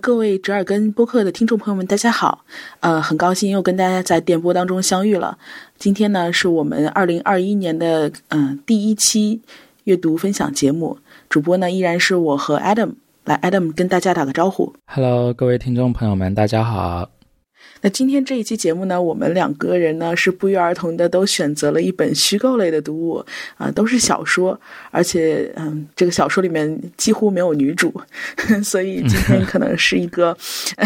各位折耳根播客的听众朋友们，大家好！呃，很高兴又跟大家在电波当中相遇了。今天呢，是我们二零二一年的嗯第一期阅读分享节目。主播呢依然是我和 Adam。来，Adam 跟大家打个招呼。Hello，各位听众朋友们，大家好。那今天这一期节目呢，我们两个人呢是不约而同的都选择了一本虚构类的读物啊，都是小说，而且嗯，这个小说里面几乎没有女主，所以今天可能是一个，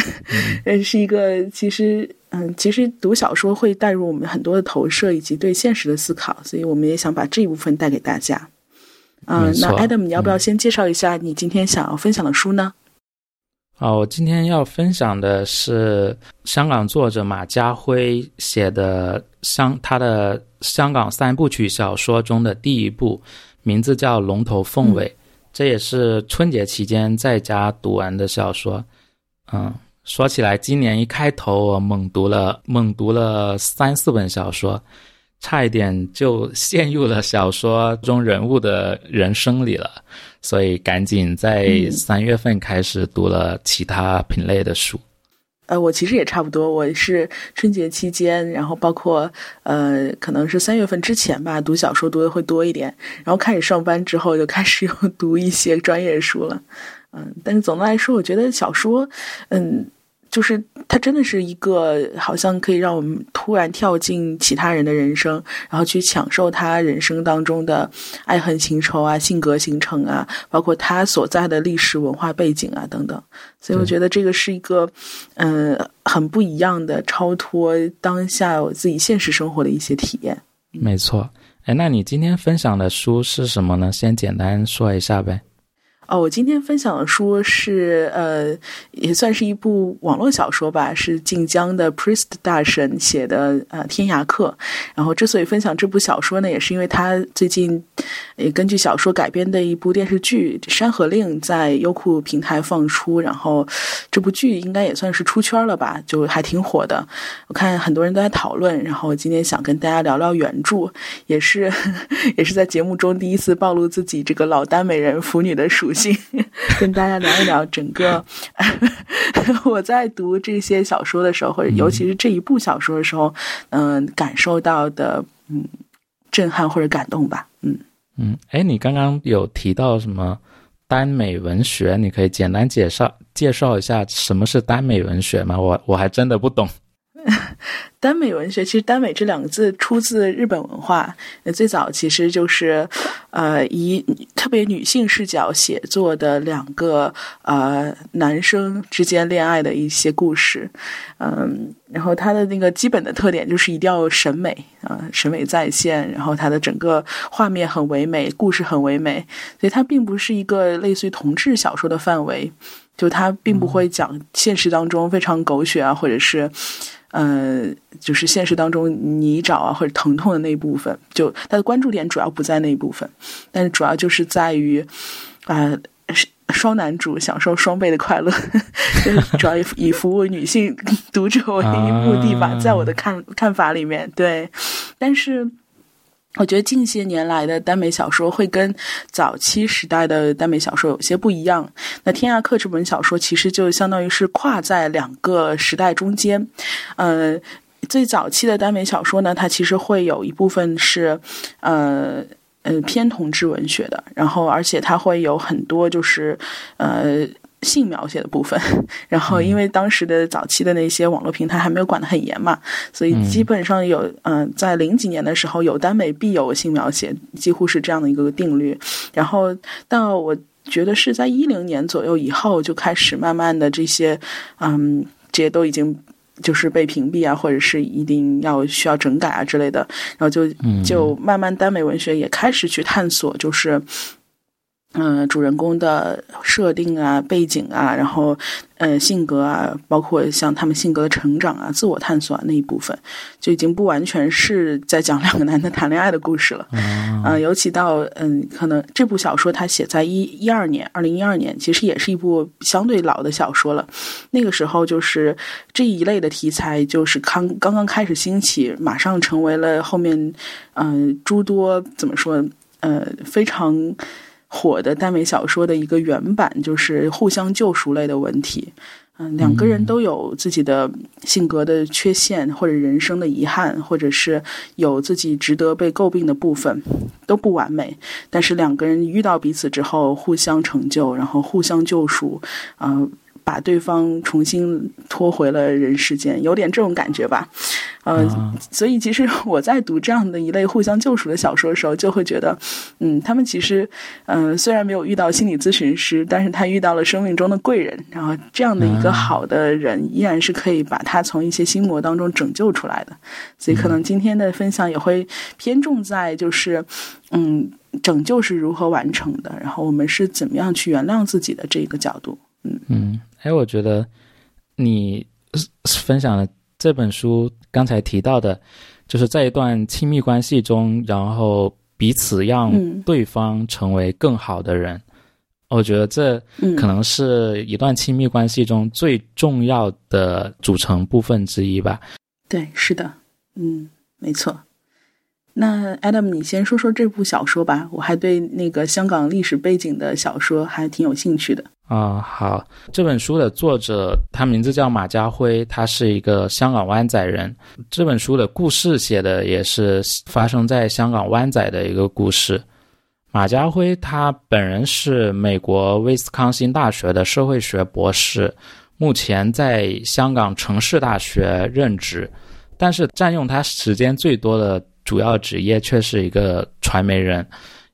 嗯，是一个其实嗯，其实读小说会带入我们很多的投射以及对现实的思考，所以我们也想把这一部分带给大家。嗯，那 Adam，你要不要先介绍一下你今天想要分享的书呢？哦，我今天要分享的是香港作者马家辉写的香他的香港三部曲小说中的第一部，名字叫《龙头凤尾》，这也是春节期间在家读完的小说。嗯，说起来，今年一开头我猛读了猛读了三四本小说，差一点就陷入了小说中人物的人生里了。所以赶紧在三月份开始读了其他品类的书。呃，我其实也差不多，我是春节期间，然后包括呃，可能是三月份之前吧，读小说读的会多一点，然后开始上班之后就开始又 读一些专业书了。嗯，但是总的来说，我觉得小说，嗯。就是它真的是一个，好像可以让我们突然跳进其他人的人生，然后去享受他人生当中的爱恨情仇啊、性格形成啊，包括他所在的历史文化背景啊等等。所以我觉得这个是一个，嗯，很不一样的超脱当下我自己现实生活的一些体验。没错，哎，那你今天分享的书是什么呢？先简单说一下呗。哦，我今天分享的书是，呃，也算是一部网络小说吧，是晋江的 Priest 大神写的，呃，《天涯客》。然后之所以分享这部小说呢，也是因为他最近也根据小说改编的一部电视剧《山河令》在优酷平台放出，然后这部剧应该也算是出圈了吧，就还挺火的。我看很多人都在讨论，然后今天想跟大家聊聊原著，也是 也是在节目中第一次暴露自己这个老耽美人腐女的属。跟大家聊一聊整个 我在读这些小说的时候，或者尤其是这一部小说的时候，嗯，感受到的嗯震撼或者感动吧，嗯嗯，哎，你刚刚有提到什么耽美文学？你可以简单介绍介绍一下什么是耽美文学吗？我我还真的不懂。耽美文学其实“耽美”这两个字出自日本文化，最早其实就是，呃，以特别女性视角写作的两个呃男生之间恋爱的一些故事，嗯，然后它的那个基本的特点就是一定要审美啊，审美在线，然后它的整个画面很唯美，故事很唯美，所以它并不是一个类似于同志小说的范围，就它并不会讲现实当中非常狗血啊，或者是。呃，就是现实当中泥沼啊或者疼痛的那一部分，就他的关注点主要不在那一部分，但是主要就是在于，啊，双男主享受双倍的快乐，主要以以服务女性 读者为目的吧，在我的看看法里面，对，但是。我觉得近些年来的耽美小说会跟早期时代的耽美小说有些不一样。那《天涯客》这本小说其实就相当于是跨在两个时代中间。呃，最早期的耽美小说呢，它其实会有一部分是，呃呃偏同志文学的，然后而且它会有很多就是呃。性描写的部分，然后因为当时的早期的那些网络平台还没有管得很严嘛，所以基本上有嗯，在零几年的时候有耽美必有性描写，几乎是这样的一个定律。然后到我觉得是在一零年左右以后，就开始慢慢的这些嗯，这些都已经就是被屏蔽啊，或者是一定要需要整改啊之类的，然后就就慢慢耽美文学也开始去探索，就是。嗯，主人公的设定啊、背景啊，然后呃性格啊，包括像他们性格的成长啊、自我探索啊那一部分，就已经不完全是在讲两个男的谈恋爱的故事了。嗯，尤其到嗯，可能这部小说它写在一一二年，二零一二年，其实也是一部相对老的小说了。那个时候就是这一类的题材，就是刚刚刚开始兴起，马上成为了后面嗯诸多怎么说呃非常。火的耽美小说的一个原版，就是互相救赎类的文体。嗯，两个人都有自己的性格的缺陷，或者人生的遗憾，或者是有自己值得被诟病的部分，都不完美。但是两个人遇到彼此之后，互相成就，然后互相救赎，啊。把对方重新拖回了人世间，有点这种感觉吧，呃，所以其实我在读这样的一类互相救赎的小说的时候，就会觉得，嗯，他们其实，嗯，虽然没有遇到心理咨询师，但是他遇到了生命中的贵人，然后这样的一个好的人，依然是可以把他从一些心魔当中拯救出来的。所以可能今天的分享也会偏重在就是，嗯，拯救是如何完成的，然后我们是怎么样去原谅自己的这个角度，嗯嗯。哎，我觉得你分享的这本书刚才提到的，就是在一段亲密关系中，然后彼此让对方成为更好的人。我觉得这可能是一段亲密关系中最重要的组成部分之一吧。对，是的，嗯，没错。那 Adam，你先说说这部小说吧。我还对那个香港历史背景的小说还挺有兴趣的。啊，好，这本书的作者他名字叫马家辉，他是一个香港湾仔人。这本书的故事写的也是发生在香港湾仔的一个故事。马家辉他本人是美国威斯康星大学的社会学博士，目前在香港城市大学任职，但是占用他时间最多的。主要职业却是一个传媒人，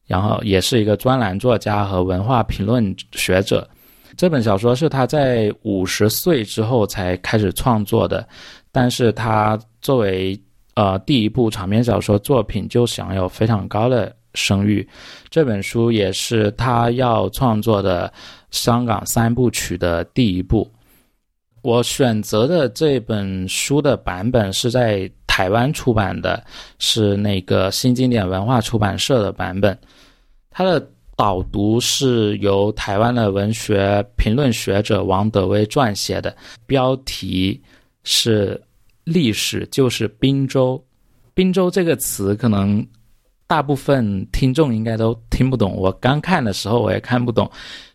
然后也是一个专栏作家和文化评论学者。这本小说是他在五十岁之后才开始创作的，但是他作为呃第一部长篇小说作品就享有非常高的声誉。这本书也是他要创作的香港三部曲的第一部。我选择的这本书的版本是在。台湾出版的是那个新经典文化出版社的版本，它的导读是由台湾的文学评论学者王德威撰写的，标题是“历史就是滨州”。滨州这个词可能大部分听众应该都听不懂，我刚看的时候我也看不懂。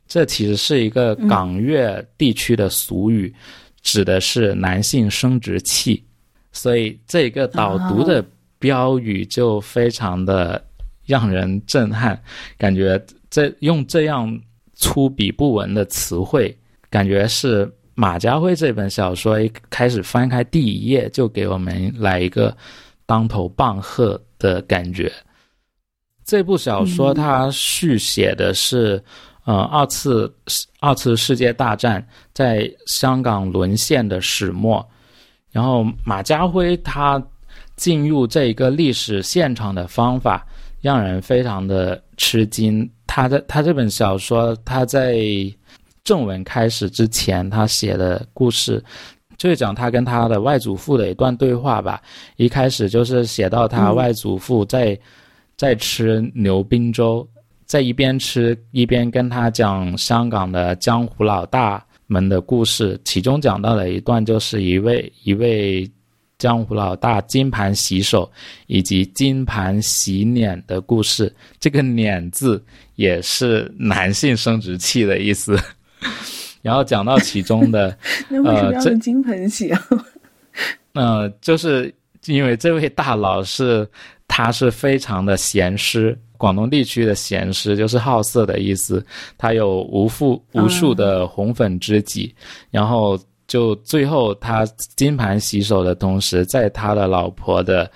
这其实是一个港粤地区的俗语，指的是男性生殖器。所以这个导读的标语就非常的让人震撼，感觉这用这样粗鄙不文的词汇，感觉是马家辉这本小说一开始翻开第一页就给我们来一个当头棒喝的感觉。这部小说它续写的是，呃，二次二次世界大战在香港沦陷的始末。然后马家辉他进入这一个历史现场的方法让人非常的吃惊。他的他这本小说他在正文开始之前他写的故事，就是讲他跟他的外祖父的一段对话吧。一开始就是写到他外祖父在在吃牛冰粥，在一边吃一边跟他讲香港的江湖老大。们的故事，其中讲到了一段就是一位一位江湖老大金盘洗手以及金盘洗脸的故事。这个“脸”字也是男性生殖器的意思。然后讲到其中的，呃，这金盆洗啊？呃，就是因为这位大佬是，他是非常的闲湿。广东地区的闲诗就是好色的意思，他有无数无数的红粉知己，然后就最后他金盘洗手的同时，在他的老婆的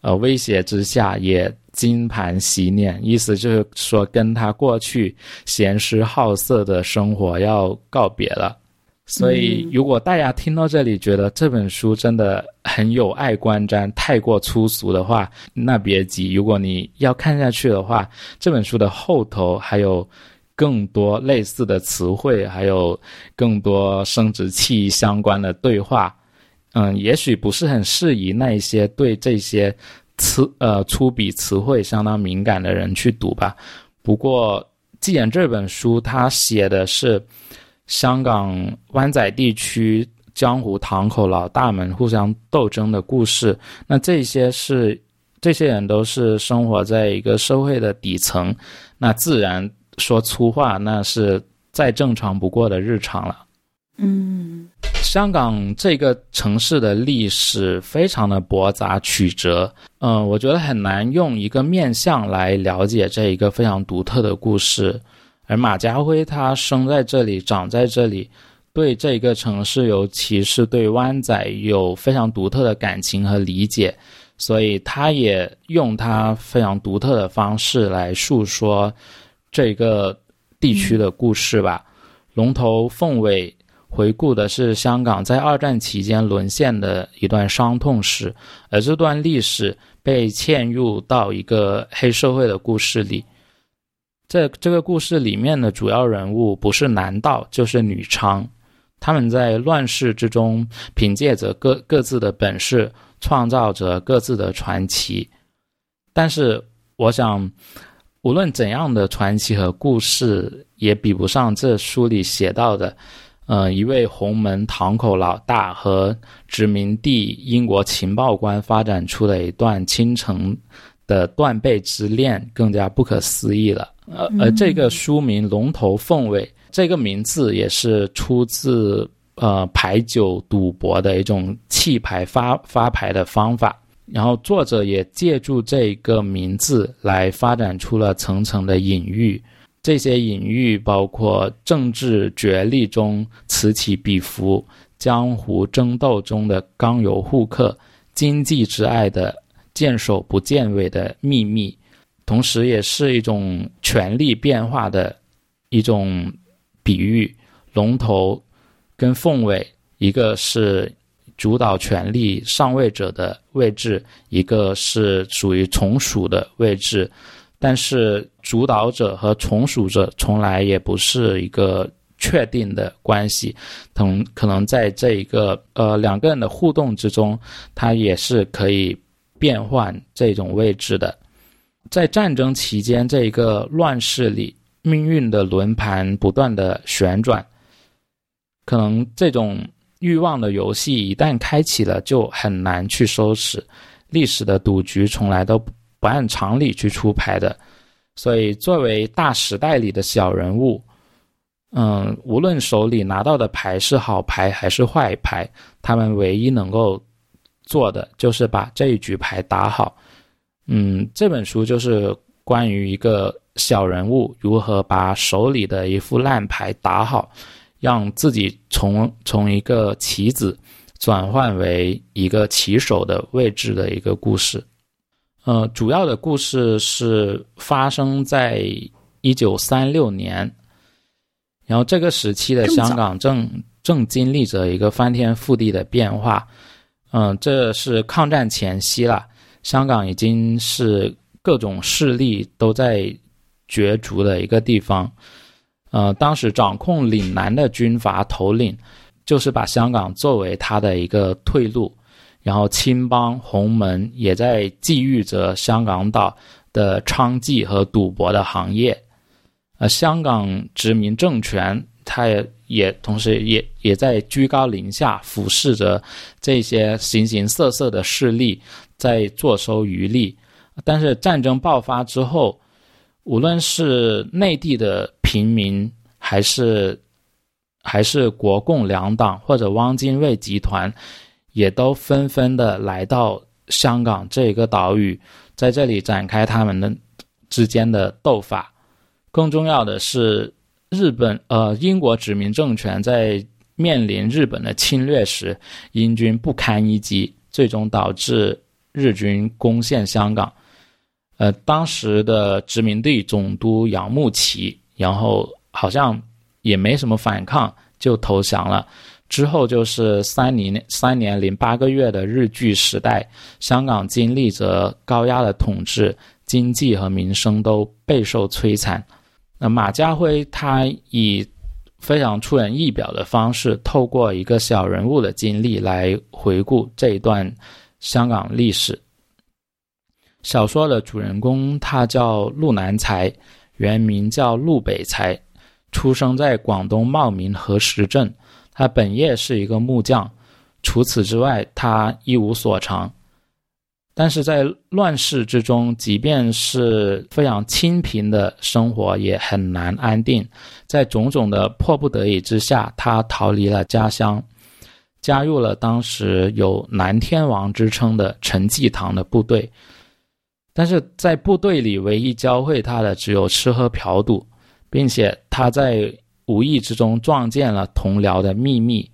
呃威胁之下，也金盘洗脸，意思就是说跟他过去闲诗好色的生活要告别了。所以，如果大家听到这里觉得这本书真的很有爱观瞻、太过粗俗的话，那别急。如果你要看下去的话，这本书的后头还有更多类似的词汇，还有更多生殖器相关的对话。嗯，也许不是很适宜那些对这些词呃粗鄙词汇相当敏感的人去读吧。不过，既然这本书它写的是。香港湾仔地区江湖堂口老大们互相斗争的故事，那这些是这些人都是生活在一个社会的底层，那自然说粗话那是再正常不过的日常了。嗯，香港这个城市的历史非常的驳杂曲折，嗯，我觉得很难用一个面相来了解这一个非常独特的故事。而马家辉他生在这里，长在这里，对这一个城市，尤其是对湾仔有非常独特的感情和理解，所以他也用他非常独特的方式来述说这个地区的故事吧。龙头凤尾。回顾的是香港在二战期间沦陷的一段伤痛史，而这段历史被嵌入到一个黑社会的故事里。这这个故事里面的主要人物不是男盗就是女娼，他们在乱世之中凭借着各各自的本事，创造着各自的传奇。但是，我想，无论怎样的传奇和故事，也比不上这书里写到的。呃，一位洪门堂口老大和殖民地英国情报官发展出的一段倾城的断背之恋更加不可思议了。呃，而这个书名《龙头凤尾》这个名字也是出自呃牌九赌博的一种弃牌发发牌的方法，然后作者也借助这个名字来发展出了层层的隐喻。这些隐喻包括政治角力中此起彼伏、江湖争斗中的刚柔互克、经济之爱的见首不见尾的秘密，同时也是一种权力变化的一种比喻。龙头跟凤尾，一个是主导权力上位者的位置，一个是属于从属的位置。但是主导者和从属者从来也不是一个确定的关系，同可能在这一个呃两个人的互动之中，它也是可以变换这种位置的。在战争期间，这一个乱世里，命运的轮盘不断的旋转，可能这种欲望的游戏一旦开启了，就很难去收拾。历史的赌局从来都。不按常理去出牌的，所以作为大时代里的小人物，嗯，无论手里拿到的牌是好牌还是坏牌，他们唯一能够做的就是把这一局牌打好。嗯，这本书就是关于一个小人物如何把手里的一副烂牌打好，让自己从从一个棋子转换为一个棋手的位置的一个故事。呃，主要的故事是发生在一九三六年，然后这个时期的香港正正经历着一个翻天覆地的变化。嗯，这是抗战前夕了，香港已经是各种势力都在角逐的一个地方。呃，当时掌控岭南的军阀头领，就是把香港作为他的一个退路。然后，青帮、洪门也在觊觎着香港岛的娼妓和赌博的行业，而香港殖民政权，它也也同时也也在居高临下俯视着这些形形色色的势力在坐收渔利。但是战争爆发之后，无论是内地的平民，还是还是国共两党或者汪精卫集团。也都纷纷的来到香港这个岛屿，在这里展开他们的之间的斗法。更重要的是，日本呃英国殖民政权在面临日本的侵略时，英军不堪一击，最终导致日军攻陷香港。呃，当时的殖民地总督杨慕琦，然后好像也没什么反抗，就投降了。之后就是三年三年零八个月的日据时代，香港经历着高压的统治，经济和民生都备受摧残。那马家辉他以非常出人意表的方式，透过一个小人物的经历来回顾这一段香港历史。小说的主人公他叫陆南才，原名叫陆北才，出生在广东茂名河石镇。他本业是一个木匠，除此之外，他一无所长。但是在乱世之中，即便是非常清贫的生活，也很难安定。在种种的迫不得已之下，他逃离了家乡，加入了当时有南天王之称的陈济棠的部队。但是在部队里，唯一教会他的只有吃喝嫖赌，并且他在无意之中撞见了同僚的秘密，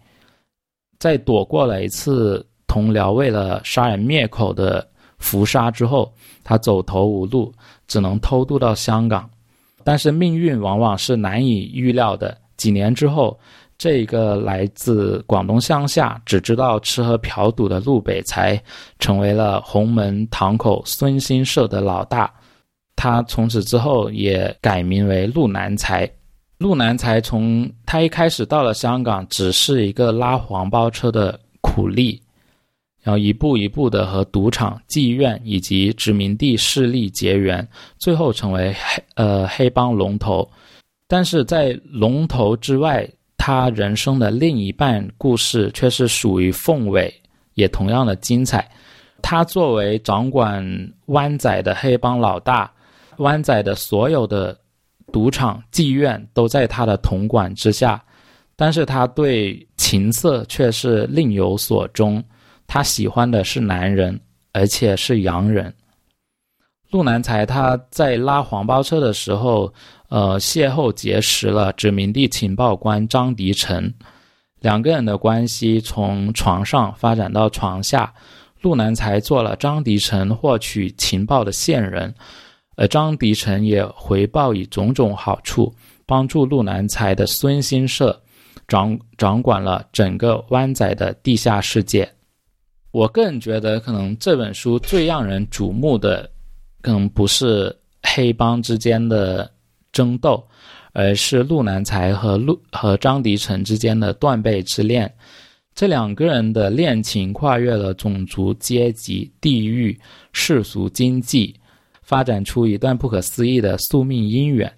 在躲过了一次同僚为了杀人灭口的。伏杀之后，他走投无路，只能偷渡到香港。但是命运往往是难以预料的。几年之后，这一个来自广东乡下、只知道吃喝嫖赌的陆北才，成为了洪门堂口孙兴社的老大。他从此之后也改名为陆南才。陆南才从他一开始到了香港，只是一个拉黄包车的苦力。然后一步一步的和赌场、妓院以及殖民地势力结缘，最后成为黑呃黑帮龙头。但是在龙头之外，他人生的另一半故事却是属于凤尾，也同样的精彩。他作为掌管湾仔的黑帮老大，湾仔的所有的赌场、妓院都在他的统管之下，但是他对情色却是另有所钟。他喜欢的是男人，而且是洋人。陆南才他在拉黄包车的时候，呃，邂逅结识了殖民地情报官张迪成，两个人的关系从床上发展到床下。陆南才做了张迪成获取情报的线人，而张迪成也回报以种种好处，帮助陆南才的孙兴社掌掌管了整个湾仔的地下世界。我个人觉得，可能这本书最让人瞩目的，可能不是黑帮之间的争斗，而是陆南才和陆和张迪成之间的断背之恋。这两个人的恋情跨越了种族、阶级、地域、世俗、经济，发展出一段不可思议的宿命姻缘。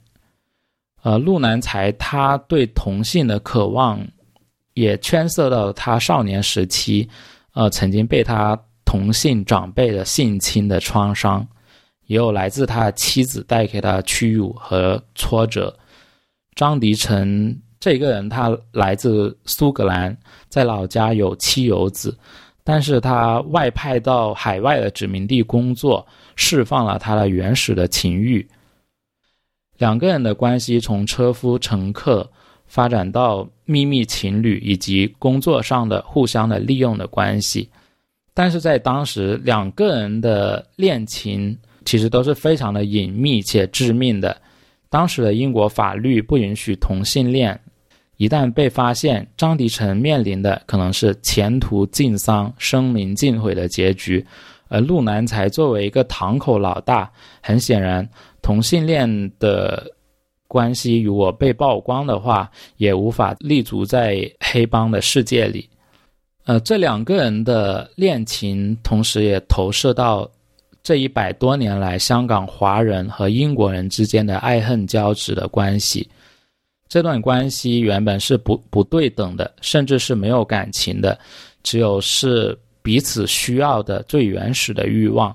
呃，陆南才他对同性的渴望，也牵涉到他少年时期。呃，曾经被他同性长辈的性侵的创伤，也有来自他妻子带给他屈辱和挫折。张迪成这个人，他来自苏格兰，在老家有妻有子，但是他外派到海外的殖民地工作，释放了他的原始的情欲。两个人的关系从车夫乘客。发展到秘密情侣以及工作上的互相的利用的关系，但是在当时，两个人的恋情其实都是非常的隐秘且致命的。当时的英国法律不允许同性恋，一旦被发现，张迪成面临的可能是前途尽丧、声名尽毁的结局。而陆南才作为一个堂口老大，很显然，同性恋的。关系如果被曝光的话，也无法立足在黑帮的世界里。呃，这两个人的恋情，同时也投射到这一百多年来香港华人和英国人之间的爱恨交织的关系。这段关系原本是不不对等的，甚至是没有感情的，只有是彼此需要的最原始的欲望。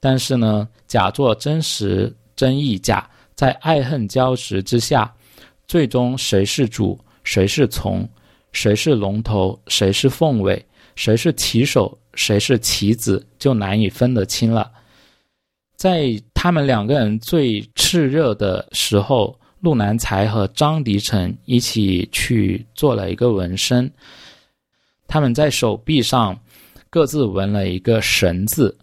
但是呢，假作真实，真亦假。在爱恨交织之下，最终谁是主，谁是从，谁是龙头，谁是凤尾，谁是旗手，谁是棋子，就难以分得清了。在他们两个人最炽热的时候，陆南才和张迪成一起去做了一个纹身，他们在手臂上各自纹了一个“神”字。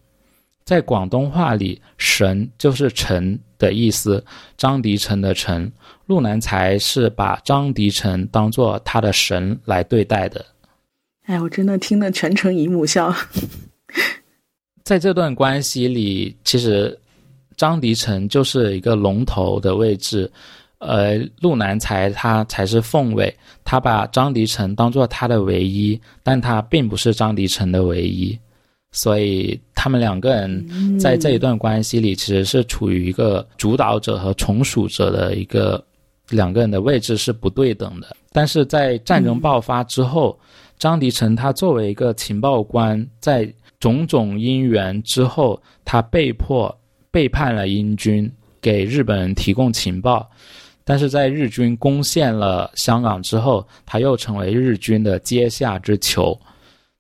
在广东话里，“神”就是臣的意思。张迪成的“臣”，陆南才是把张迪成当做他的神来对待的。哎，我真的听得全程姨母笑。在这段关系里，其实张迪成就是一个龙头的位置，而陆南才他才是凤尾。他把张迪成当做他的唯一，但他并不是张迪成的唯一。所以他们两个人在这一段关系里，其实是处于一个主导者和从属者的一个两个人的位置是不对等的。但是在战争爆发之后，张迪成他作为一个情报官，在种种因缘之后，他被迫背叛了英军，给日本人提供情报。但是在日军攻陷了香港之后，他又成为日军的阶下之囚。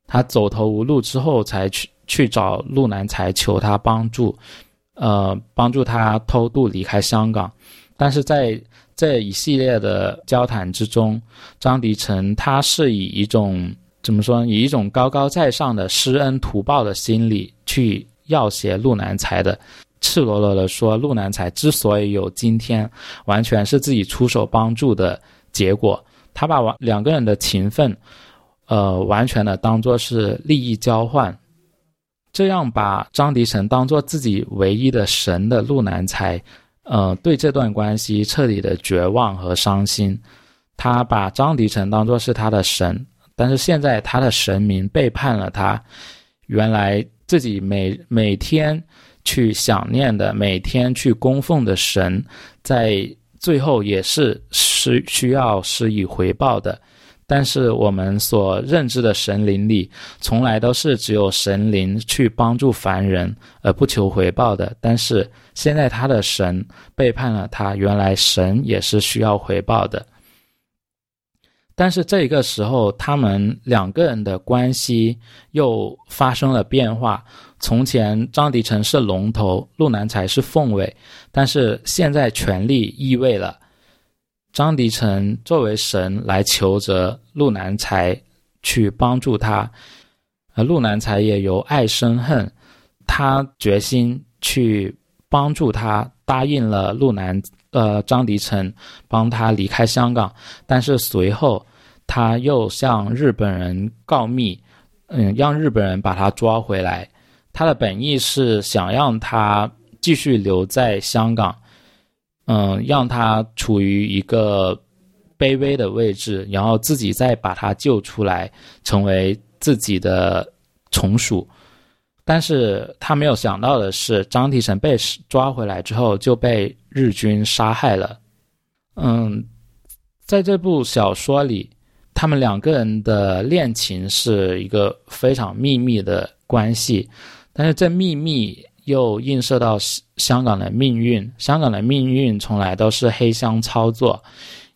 他走投无路之后，才去去找陆南才求他帮助，呃，帮助他偷渡离开香港。但是在这一系列的交谈之中，张迪成他是以一种怎么说，以一种高高在上的施恩图报的心理去要挟陆南才的。赤裸裸的说，陆南才之所以有今天，完全是自己出手帮助的结果。他把完两个人的情分，呃，完全的当做是利益交换，这样把张迪成当做自己唯一的神的陆南才，呃，对这段关系彻底的绝望和伤心。他把张迪成当做是他的神，但是现在他的神明背叛了他，原来自己每每天。去想念的，每天去供奉的神，在最后也是是需要施以回报的。但是我们所认知的神灵里，从来都是只有神灵去帮助凡人而不求回报的。但是现在他的神背叛了他，原来神也是需要回报的。但是这个时候，他们两个人的关系又发生了变化。从前张迪成是龙头，陆南才是凤尾，但是现在权力易位了。张迪成作为神来求着陆南才去帮助他，而陆南才也由爱生恨，他决心去帮助他，答应了陆南呃张迪成帮他离开香港，但是随后他又向日本人告密，嗯，让日本人把他抓回来。他的本意是想让他继续留在香港，嗯，让他处于一个卑微的位置，然后自己再把他救出来，成为自己的从属。但是他没有想到的是，张提成被抓回来之后就被日军杀害了。嗯，在这部小说里，他们两个人的恋情是一个非常秘密的关系。但是这秘密又映射到香港的命运，香港的命运从来都是黑箱操作，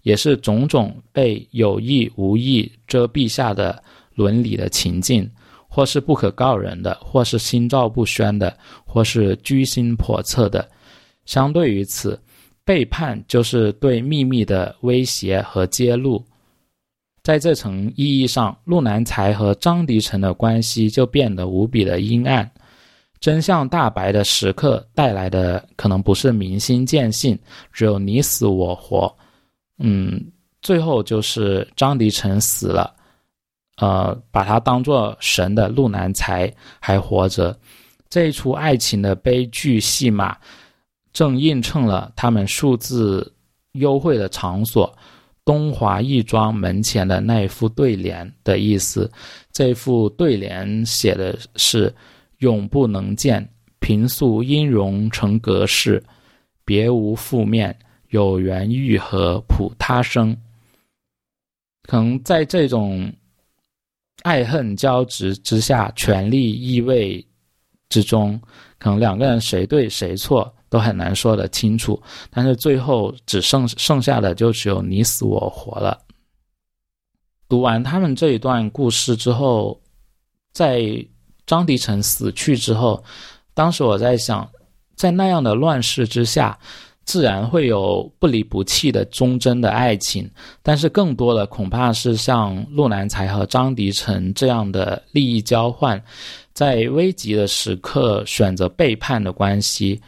也是种种被有意无意遮蔽下的伦理的情境，或是不可告人的，或是心照不宣的，或是居心叵测的。相对于此，背叛就是对秘密的威胁和揭露。在这层意义上，陆南才和张迪成的关系就变得无比的阴暗。真相大白的时刻带来的可能不是明心见性，只有你死我活。嗯，最后就是张迪成死了，呃，把他当做神的陆南才还活着。这一出爱情的悲剧戏码，正映衬了他们数字幽会的场所——东华义庄门前的那一副对联的意思。这副对联写的是。永不能见，平素音容成隔世，别无负面，有缘愈合普他生。可能在这种爱恨交织之下，权力意味之中，可能两个人谁对谁错都很难说得清楚。但是最后只剩剩下的就只有你死我活了。读完他们这一段故事之后，在。张迪成死去之后，当时我在想，在那样的乱世之下，自然会有不离不弃的忠贞的爱情，但是更多的恐怕是像陆南才和张迪成这样的利益交换，在危急的时刻选择背叛的关系，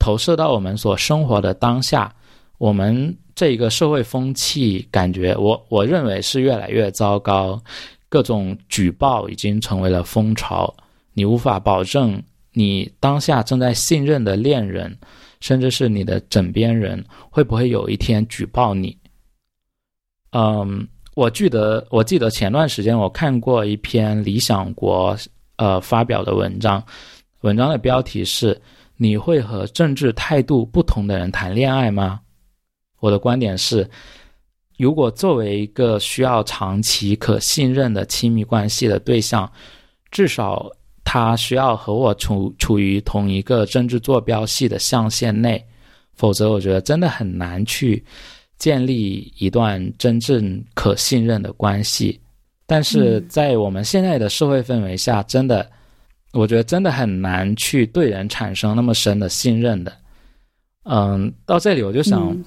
投射到我们所生活的当下，我们这一个社会风气，感觉我我认为是越来越糟糕。各种举报已经成为了风潮，你无法保证你当下正在信任的恋人，甚至是你的枕边人，会不会有一天举报你？嗯，我记得，我记得前段时间我看过一篇理想国呃发表的文章，文章的标题是“你会和政治态度不同的人谈恋爱吗？”我的观点是。如果作为一个需要长期可信任的亲密关系的对象，至少他需要和我处处于同一个政治坐标系的象限内，否则我觉得真的很难去建立一段真正可信任的关系。但是在我们现在的社会氛围下，真的，我觉得真的很难去对人产生那么深的信任的。嗯，到这里我就想问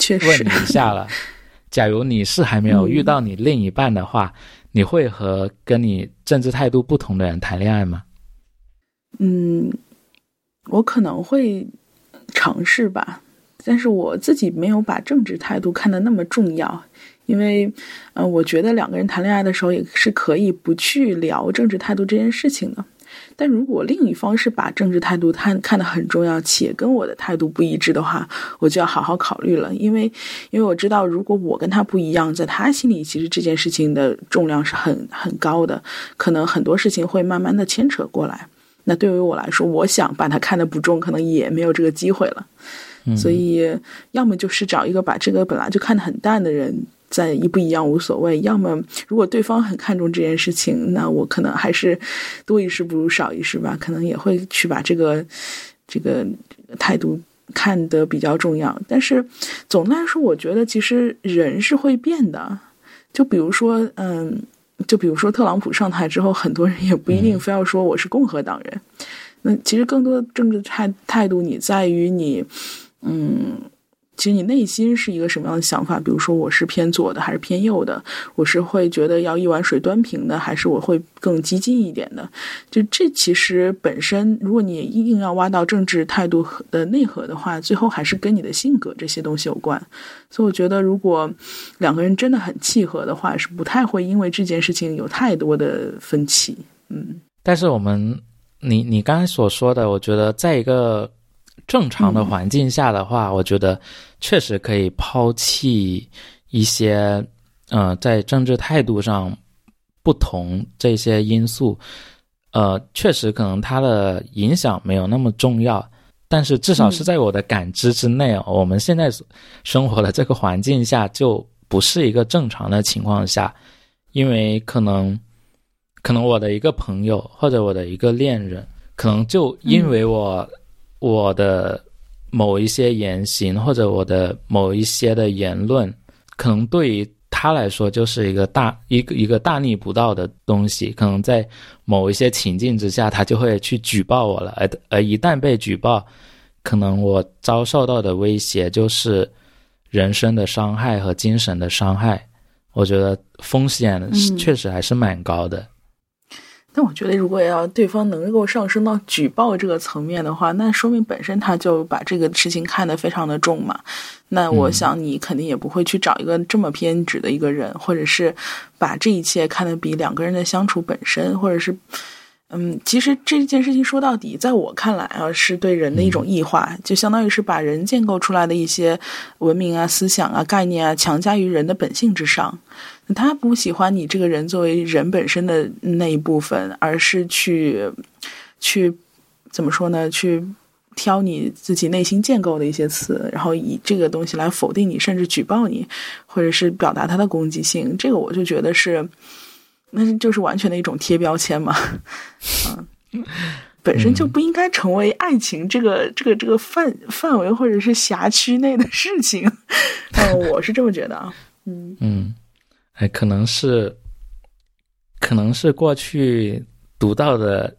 你一下了。假如你是还没有遇到你另一半的话，你会和跟你政治态度不同的人谈恋爱吗？嗯，我可能会尝试吧，但是我自己没有把政治态度看得那么重要，因为，嗯，我觉得两个人谈恋爱的时候也是可以不去聊政治态度这件事情的。但如果另一方是把政治态度看看得很重要，且跟我的态度不一致的话，我就要好好考虑了。因为，因为我知道，如果我跟他不一样，在他心里，其实这件事情的重量是很很高的，可能很多事情会慢慢的牵扯过来。那对于我来说，我想把它看得不重，可能也没有这个机会了。所以，要么就是找一个把这个本来就看得很淡的人。在一不一样无所谓，要么如果对方很看重这件事情，那我可能还是多一事不如少一事吧，可能也会去把这个这个态度看得比较重要。但是总的来说，我觉得其实人是会变的。就比如说，嗯，就比如说特朗普上台之后，很多人也不一定非要说我是共和党人。那其实更多的政治态态度，你在于你，嗯。其实你内心是一个什么样的想法？比如说，我是偏左的还是偏右的？我是会觉得要一碗水端平的，还是我会更激进一点的？就这其实本身，如果你硬要挖到政治态度的内核的话，最后还是跟你的性格这些东西有关。所以我觉得，如果两个人真的很契合的话，是不太会因为这件事情有太多的分歧。嗯，但是我们，你你刚才所说的，我觉得在一个。正常的环境下的话，我觉得确实可以抛弃一些，呃，在政治态度上不同这些因素，呃，确实可能它的影响没有那么重要，但是至少是在我的感知之内。我们现在生活的这个环境下，就不是一个正常的情况下，因为可能，可能我的一个朋友或者我的一个恋人，可能就因为我。我的某一些言行，或者我的某一些的言论，可能对于他来说就是一个大一个一个大逆不道的东西。可能在某一些情境之下，他就会去举报我了。而而一旦被举报，可能我遭受到的威胁就是人身的伤害和精神的伤害。我觉得风险确实还是蛮高的。但我觉得，如果要对方能够上升到举报这个层面的话，那说明本身他就把这个事情看得非常的重嘛。那我想你肯定也不会去找一个这么偏执的一个人，或者是把这一切看得比两个人的相处本身，或者是。嗯，其实这件事情说到底，在我看来啊，是对人的一种异化，就相当于是把人建构出来的一些文明啊、思想啊、概念啊，强加于人的本性之上。他不喜欢你这个人作为人本身的那一部分，而是去去怎么说呢？去挑你自己内心建构的一些词，然后以这个东西来否定你，甚至举报你，或者是表达他的攻击性。这个我就觉得是。那就是完全的一种贴标签嘛，嗯，本身就不应该成为爱情这个这个这个范范围或者是辖区内的事情，嗯，我是这么觉得啊，嗯嗯，哎，可能是，可能是过去读到的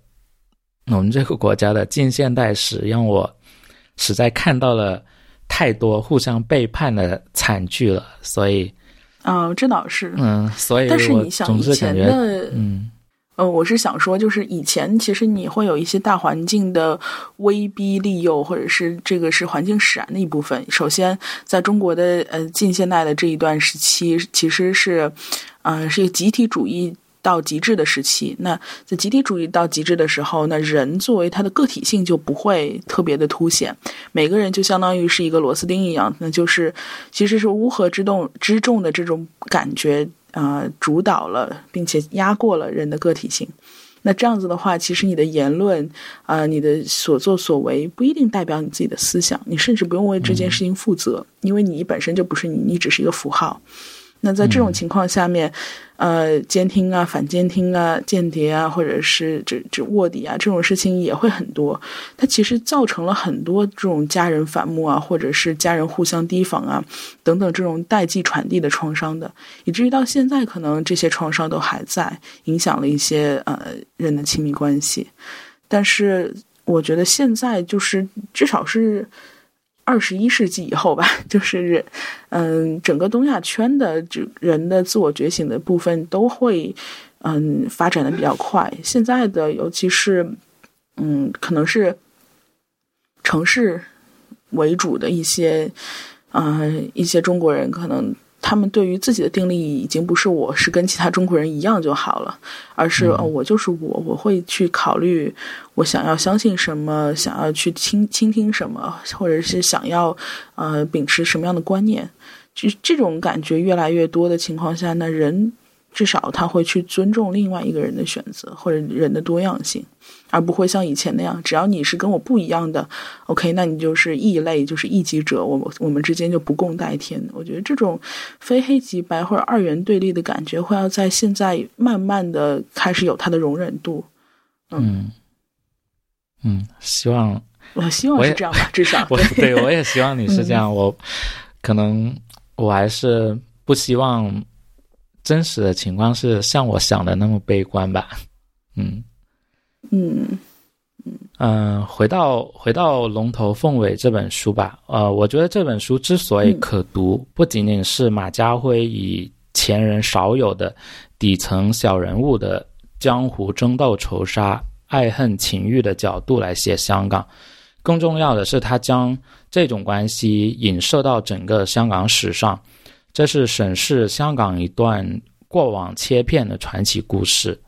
我们这个国家的近现代史，让我实在看到了太多互相背叛的惨剧了，所以。啊，这倒是，嗯，所以，但是你想以前的，嗯，呃，我是想说，就是以前其实你会有一些大环境的威逼利诱，或者是这个是环境使然的一部分。首先，在中国的呃近现代的这一段时期，其实是，呃，是一个集体主义。到极致的时期，那在集体主义到极致的时候，那人作为他的个体性就不会特别的凸显，每个人就相当于是一个螺丝钉一样，那就是其实是乌合之众之众的这种感觉啊，主导了并且压过了人的个体性。那这样子的话，其实你的言论啊，你的所作所为不一定代表你自己的思想，你甚至不用为这件事情负责，因为你本身就不是你，你只是一个符号。那在这种情况下面，呃，监听啊、反监听啊、间谍啊，或者是这这卧底啊，这种事情也会很多。它其实造成了很多这种家人反目啊，或者是家人互相提防啊，等等这种代际传递的创伤的，以至于到现在可能这些创伤都还在，影响了一些呃人的亲密关系。但是我觉得现在就是至少是。二十一世纪以后吧，就是，嗯，整个东亚圈的这人的自我觉醒的部分都会，嗯，发展的比较快。现在的，尤其是，嗯，可能是城市为主的一些，嗯，一些中国人可能。他们对于自己的定力已经不是我是跟其他中国人一样就好了，而是我就是我，我会去考虑我想要相信什么，想要去倾倾听什么，或者是想要呃秉持什么样的观念，就这种感觉越来越多的情况下，那人。至少他会去尊重另外一个人的选择或者人的多样性，而不会像以前那样，只要你是跟我不一样的，OK，那你就是异类，就是异己者，我我们之间就不共戴天。我觉得这种非黑即白或者二元对立的感觉，会要在现在慢慢的开始有它的容忍度。嗯嗯，希望我希望是这样吧，至少 我对我也希望你是这样。我可能我还是不希望。真实的情况是像我想的那么悲观吧？嗯嗯嗯嗯，回到回到《龙头凤尾》这本书吧。呃，我觉得这本书之所以可读，不仅仅是马家辉以前人少有的底层小人物的江湖争斗、仇杀、爱恨情欲的角度来写香港，更重要的是他将这种关系影射到整个香港史上。这是审视香港一段过往切片的传奇故事。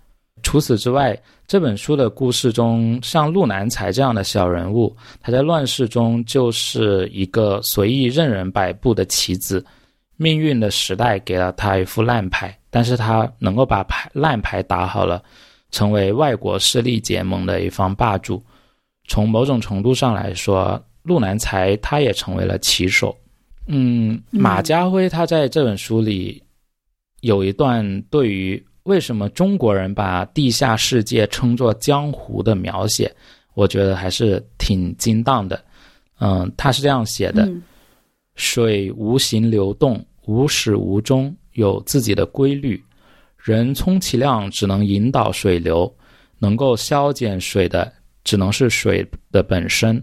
除此之外，这本书的故事中，像陆南才这样的小人物，他在乱世中就是一个随意任人摆布的棋子。命运的时代给了他一副烂牌，但是他能够把牌烂牌打好了，成为外国势力结盟的一方霸主。从某种程度上来说，陆南才他也成为了棋手。嗯，马家辉他在这本书里有一段对于为什么中国人把地下世界称作江湖的描写，我觉得还是挺精当的。嗯，他是这样写的：水无形流动，无始无终，有自己的规律。人充其量只能引导水流，能够消减水的只能是水的本身。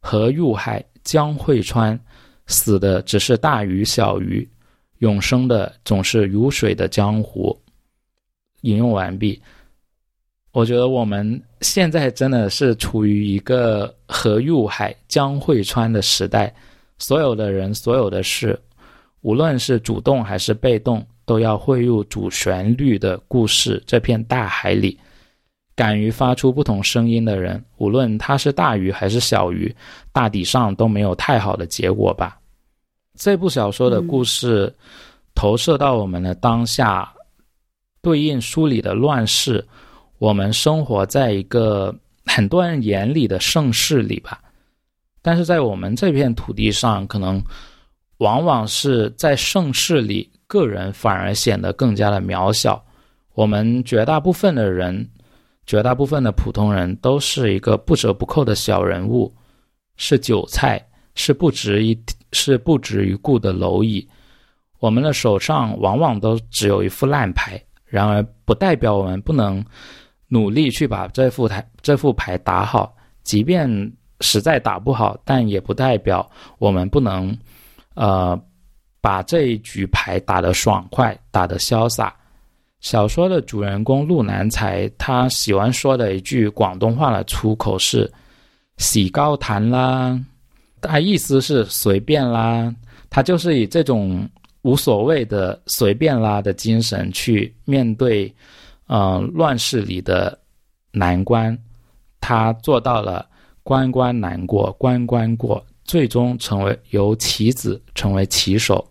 河入海，江汇川。死的只是大鱼小鱼，永生的总是如水的江湖。引用完毕。我觉得我们现在真的是处于一个河入海、江会川的时代，所有的人、所有的事，无论是主动还是被动，都要汇入主旋律的故事这片大海里。敢于发出不同声音的人，无论他是大鱼还是小鱼，大抵上都没有太好的结果吧。这部小说的故事投射到我们的当下，对应书里的乱世，我们生活在一个很多人眼里的盛世里吧。但是在我们这片土地上，可能往往是在盛世里，个人反而显得更加的渺小。我们绝大部分的人。绝大部分的普通人都是一个不折不扣的小人物，是韭菜，是不值一，是不值一顾的蝼蚁。我们的手上往往都只有一副烂牌，然而不代表我们不能努力去把这副牌这副牌打好。即便实在打不好，但也不代表我们不能，呃，把这一局牌打得爽快，打得潇洒。小说的主人公陆南才，他喜欢说的一句广东话的粗口是“洗高谈啦”，他意思是随便啦。他就是以这种无所谓的随便啦的精神去面对，嗯，乱世里的难关。他做到了关关难过关关过，最终成为由棋子成为棋手。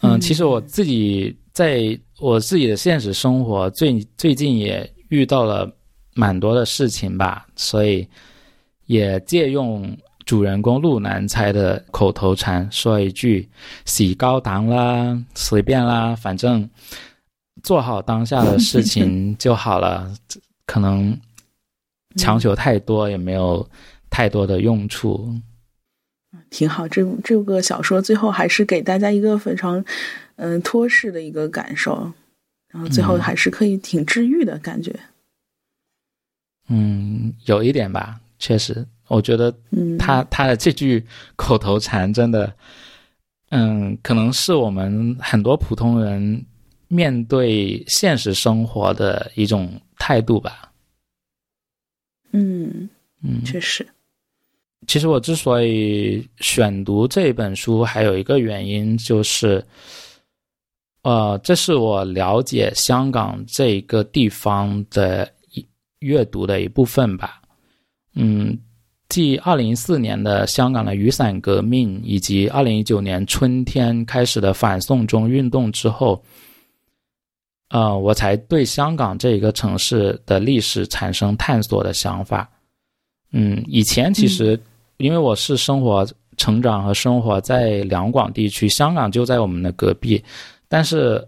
嗯，其实我自己。在我自己的现实生活，最最近也遇到了蛮多的事情吧，所以也借用主人公陆南猜的口头禅，说一句“洗高档啦，随便啦，反正做好当下的事情就好了”，可能强求太多也没有太多的用处。挺好，这这个小说最后还是给大家一个非常嗯脱式的一个感受，然后最后还是可以挺治愈的感觉。嗯，有一点吧，确实。我觉得，他他的这句口头禅真的，嗯，可能是我们很多普通人面对现实生活的一种态度吧。嗯嗯，确实。其实我之所以选读这本书，还有一个原因就是，呃，这是我了解香港这一个地方的阅读的一部分吧。嗯。继二零一四年的香港的雨伞革命，以及二零一九年春天开始的反送中运动之后，呃，我才对香港这一个城市的历史产生探索的想法。嗯，以前其实因为我是生活、成长和生活在两广地区，香港就在我们的隔壁，但是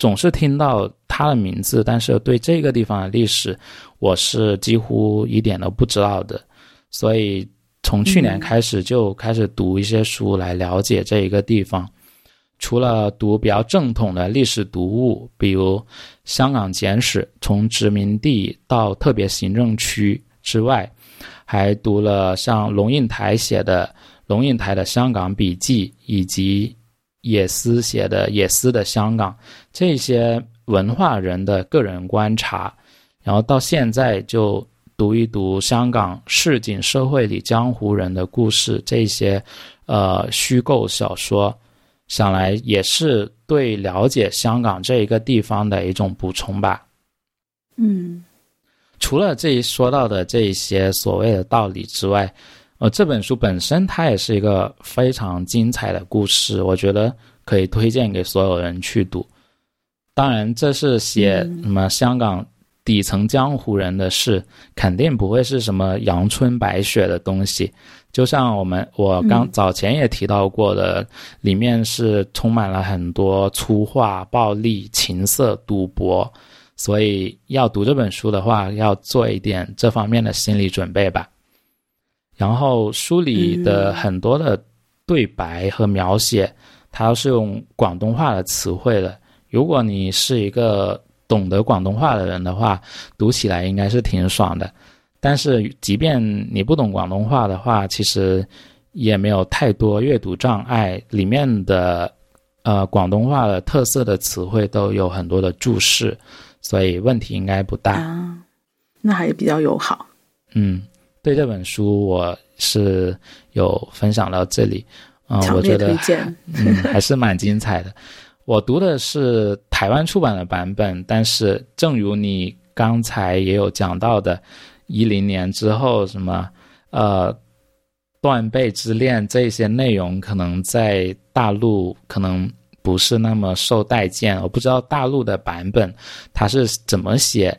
总是听到它的名字，但是对这个地方的历史，我是几乎一点都不知道的。所以从去年开始就开始读一些书来了解这一个地方，除了读比较正统的历史读物，比如《香港简史》从殖民地到特别行政区之外，还读了像龙应台写的《龙应台的香港笔记》，以及野思写的《野思的香港》这些文化人的个人观察，然后到现在就。读一读香港市井社会里江湖人的故事，这些，呃，虚构小说，想来也是对了解香港这一个地方的一种补充吧。嗯，除了这一说到的这一些所谓的道理之外，呃，这本书本身它也是一个非常精彩的故事，我觉得可以推荐给所有人去读。当然，这是写什么香港。底层江湖人的事，肯定不会是什么阳春白雪的东西。就像我们我刚早前也提到过的，里面是充满了很多粗话、暴力、情色、赌博。所以要读这本书的话，要做一点这方面的心理准备吧。然后书里的很多的对白和描写，它是用广东话的词汇的。如果你是一个。懂得广东话的人的话，读起来应该是挺爽的。但是，即便你不懂广东话的话，其实也没有太多阅读障碍。里面的呃广东话的特色的词汇都有很多的注释，所以问题应该不大。那还比较友好。嗯，对这本书我是有分享到这里。嗯，我觉得嗯还是蛮精彩的。我读的是台湾出版的版本，但是正如你刚才也有讲到的，一零年之后什么呃断背之恋这些内容，可能在大陆可能不是那么受待见。我不知道大陆的版本它是怎么写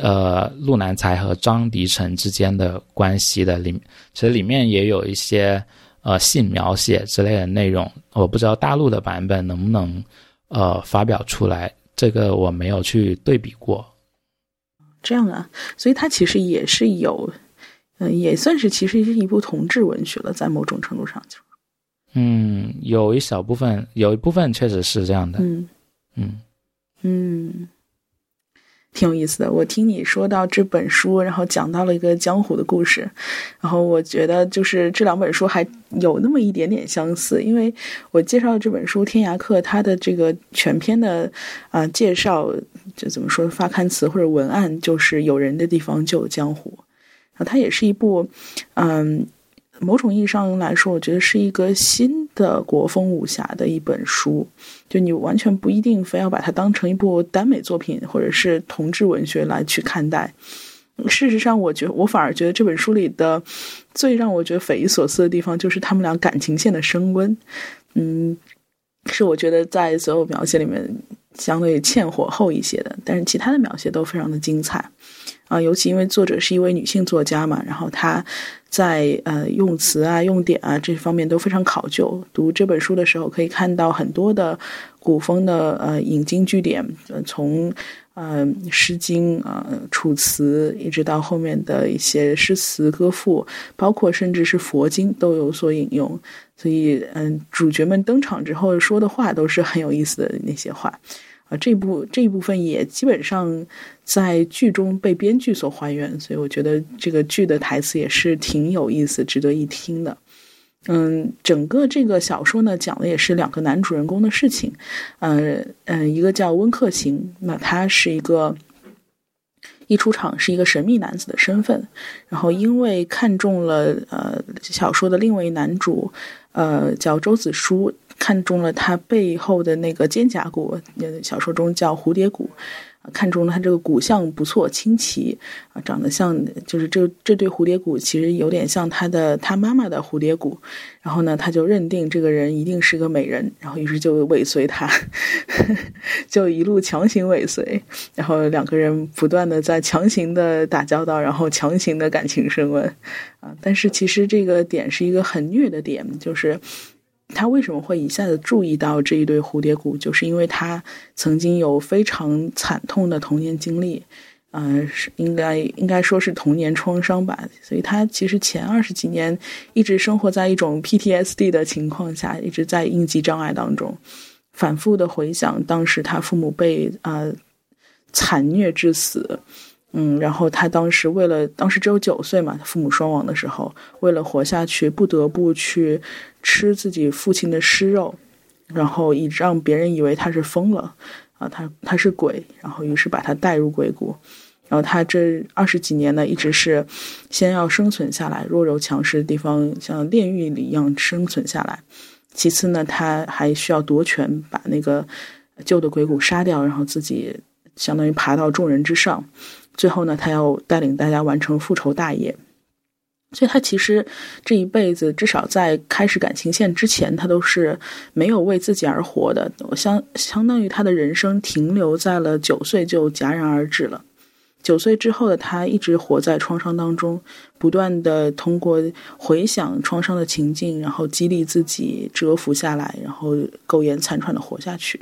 呃陆南才和张迪成之间的关系的，里其实里面也有一些呃性描写之类的内容，我不知道大陆的版本能不能。呃，发表出来，这个我没有去对比过。这样啊，所以它其实也是有，嗯，也算是其实是一部同志文学了，在某种程度上就。嗯，有一小部分，有一部分确实是这样的。嗯嗯嗯。挺有意思的，我听你说到这本书，然后讲到了一个江湖的故事，然后我觉得就是这两本书还有那么一点点相似，因为我介绍的这本书《天涯客》，它的这个全篇的啊介绍，就怎么说发刊词或者文案，就是有人的地方就有江湖，然后它也是一部嗯。某种意义上来说，我觉得是一个新的国风武侠的一本书。就你完全不一定非要把它当成一部耽美作品或者是同志文学来去看待。事实上，我觉我反而觉得这本书里的最让我觉得匪夷所思的地方，就是他们俩感情线的升温。嗯，是我觉得在所有描写里面相对欠火候一些的，但是其他的描写都非常的精彩。啊，尤其因为作者是一位女性作家嘛，然后她在呃用词啊、用典啊这方面都非常考究。读这本书的时候，可以看到很多的古风的呃引经据典，从呃《诗经》啊、《楚辞》，一直到后面的一些诗词歌赋，包括甚至是佛经都有所引用。所以，嗯，主角们登场之后说的话都是很有意思的那些话。啊，这部这一部分也基本上在剧中被编剧所还原，所以我觉得这个剧的台词也是挺有意思、值得一听的。嗯，整个这个小说呢，讲的也是两个男主人公的事情。呃，嗯，一个叫温客行，那他是一个一出场是一个神秘男子的身份，然后因为看中了呃小说的另一位男主，呃，叫周子舒。看中了他背后的那个肩胛骨，小说中叫蝴蝶骨，看中了他这个骨相不错，清奇啊，长得像，就是这这对蝴蝶骨其实有点像他的他妈妈的蝴蝶骨，然后呢，他就认定这个人一定是个美人，然后于是就尾随他，就一路强行尾随，然后两个人不断的在强行的打交道，然后强行的感情升温啊，但是其实这个点是一个很虐的点，就是。他为什么会一下子注意到这一对蝴蝶骨？就是因为他曾经有非常惨痛的童年经历，呃，是应该应该说是童年创伤吧。所以他其实前二十几年一直生活在一种 PTSD 的情况下，一直在应激障碍当中，反复的回想当时他父母被呃惨虐致死。嗯，然后他当时为了当时只有九岁嘛，他父母双亡的时候，为了活下去，不得不去吃自己父亲的尸肉，然后以让别人以为他是疯了啊，他他是鬼，然后于是把他带入鬼谷，然后他这二十几年呢，一直是先要生存下来，弱肉强食的地方像炼狱里一样生存下来，其次呢，他还需要夺权，把那个旧的鬼谷杀掉，然后自己相当于爬到众人之上。最后呢，他要带领大家完成复仇大业，所以他其实这一辈子，至少在开始感情线之前，他都是没有为自己而活的。相相当于他的人生停留在了九岁就戛然而止了。九岁之后的他，一直活在创伤当中，不断的通过回想创伤的情境，然后激励自己蛰伏下来，然后苟延残喘的活下去。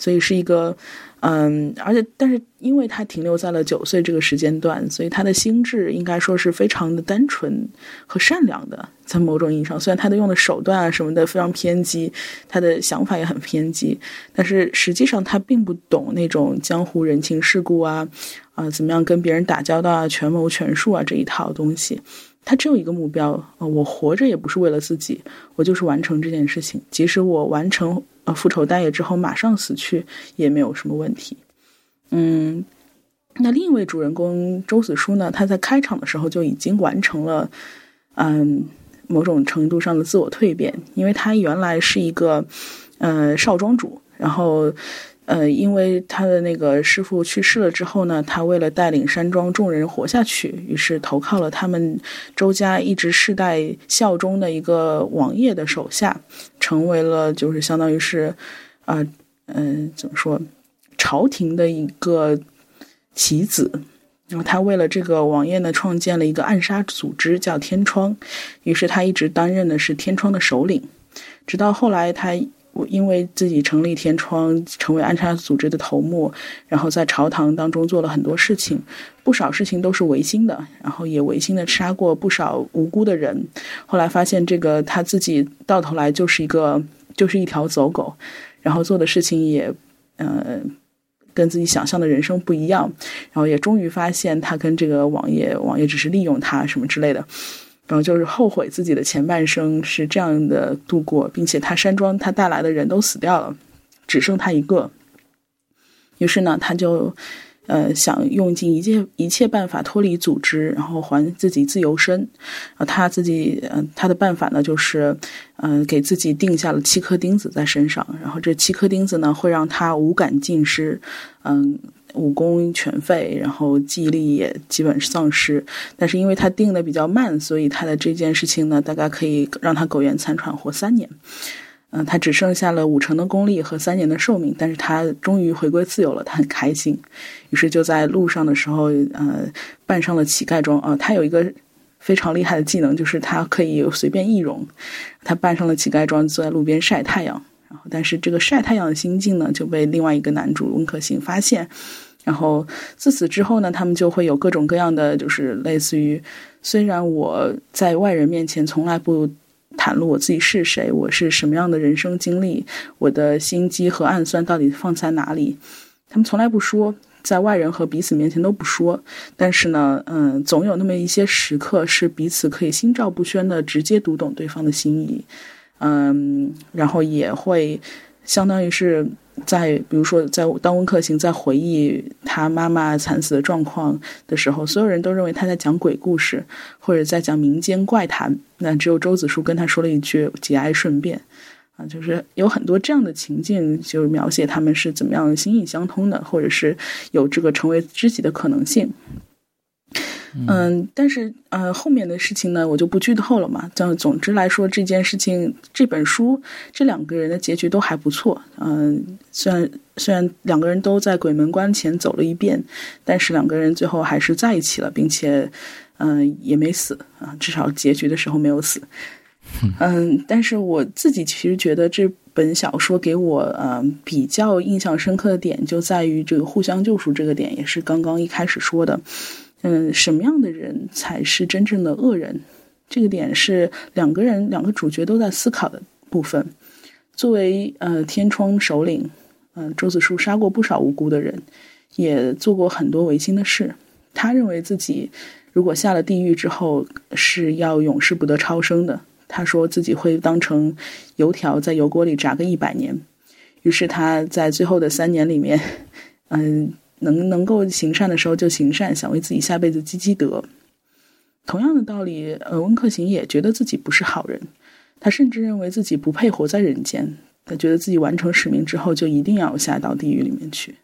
所以是一个。嗯，而且，但是，因为他停留在了九岁这个时间段，所以他的心智应该说是非常的单纯和善良的。在某种意义上，虽然他的用的手段啊什么的非常偏激，他的想法也很偏激，但是实际上他并不懂那种江湖人情世故啊，啊，怎么样跟别人打交道啊，权谋权术啊这一套东西。他只有一个目标，我活着也不是为了自己，我就是完成这件事情，即使我完成。复仇大业之后马上死去也没有什么问题。嗯，那另一位主人公周子舒呢？他在开场的时候就已经完成了嗯某种程度上的自我蜕变，因为他原来是一个呃少庄主，然后。呃，因为他的那个师傅去世了之后呢，他为了带领山庄众人活下去，于是投靠了他们周家一直世代效忠的一个王爷的手下，成为了就是相当于是，啊，嗯，怎么说，朝廷的一个棋子。然后他为了这个王爷呢，创建了一个暗杀组织，叫天窗。于是他一直担任的是天窗的首领，直到后来他。我因为自己成立天窗，成为暗杀组织的头目，然后在朝堂当中做了很多事情，不少事情都是违心的，然后也违心的杀过不少无辜的人。后来发现这个他自己到头来就是一个就是一条走狗，然后做的事情也呃跟自己想象的人生不一样，然后也终于发现他跟这个王爷王爷只是利用他什么之类的。然后就是后悔自己的前半生是这样的度过，并且他山庄他带来的人都死掉了，只剩他一个。于是呢，他就呃想用尽一切一切办法脱离组织，然后还自己自由身。啊，他自己嗯他的办法呢，就是嗯给自己定下了七颗钉子在身上，然后这七颗钉子呢会让他五感尽失，嗯。武功全废，然后记忆力也基本丧失。但是因为他定的比较慢，所以他的这件事情呢，大概可以让他苟延残喘活三年。嗯，他只剩下了五成的功力和三年的寿命，但是他终于回归自由了，他很开心，于是就在路上的时候，呃，扮上了乞丐装啊。他有一个非常厉害的技能，就是他可以随便易容，他扮上了乞丐装，坐在路边晒太阳。然后，但是这个晒太阳的心境呢，就被另外一个男主温客行发现。然后自此之后呢，他们就会有各种各样的，就是类似于，虽然我在外人面前从来不。袒露我自己是谁，我是什么样的人生经历，我的心机和暗算到底放在哪里？他们从来不说，在外人和彼此面前都不说。但是呢，嗯，总有那么一些时刻是彼此可以心照不宣的直接读懂对方的心意，嗯，然后也会相当于是。在比如说，在当温客行在回忆他妈妈惨死的状况的时候，所有人都认为他在讲鬼故事，或者在讲民间怪谈。那只有周子舒跟他说了一句“节哀顺变”，啊，就是有很多这样的情境，就是描写他们是怎么样心意相通的，或者是有这个成为知己的可能性。嗯，但是呃，后面的事情呢，我就不剧透了嘛。这样，总之来说，这件事情、这本书、这两个人的结局都还不错。嗯，虽然虽然两个人都在鬼门关前走了一遍，但是两个人最后还是在一起了，并且嗯也没死啊，至少结局的时候没有死。嗯，但是我自己其实觉得这本小说给我呃比较印象深刻的点就在于这个互相救赎这个点，也是刚刚一开始说的。嗯，什么样的人才是真正的恶人？这个点是两个人、两个主角都在思考的部分。作为呃天窗首领，嗯，周子舒杀过不少无辜的人，也做过很多违心的事。他认为自己如果下了地狱之后是要永世不得超生的。他说自己会当成油条在油锅里炸个一百年。于是他在最后的三年里面，嗯。能能够行善的时候就行善，想为自己下辈子积积德。同样的道理，呃，温客行也觉得自己不是好人，他甚至认为自己不配活在人间。他觉得自己完成使命之后就一定要下到地狱里面去。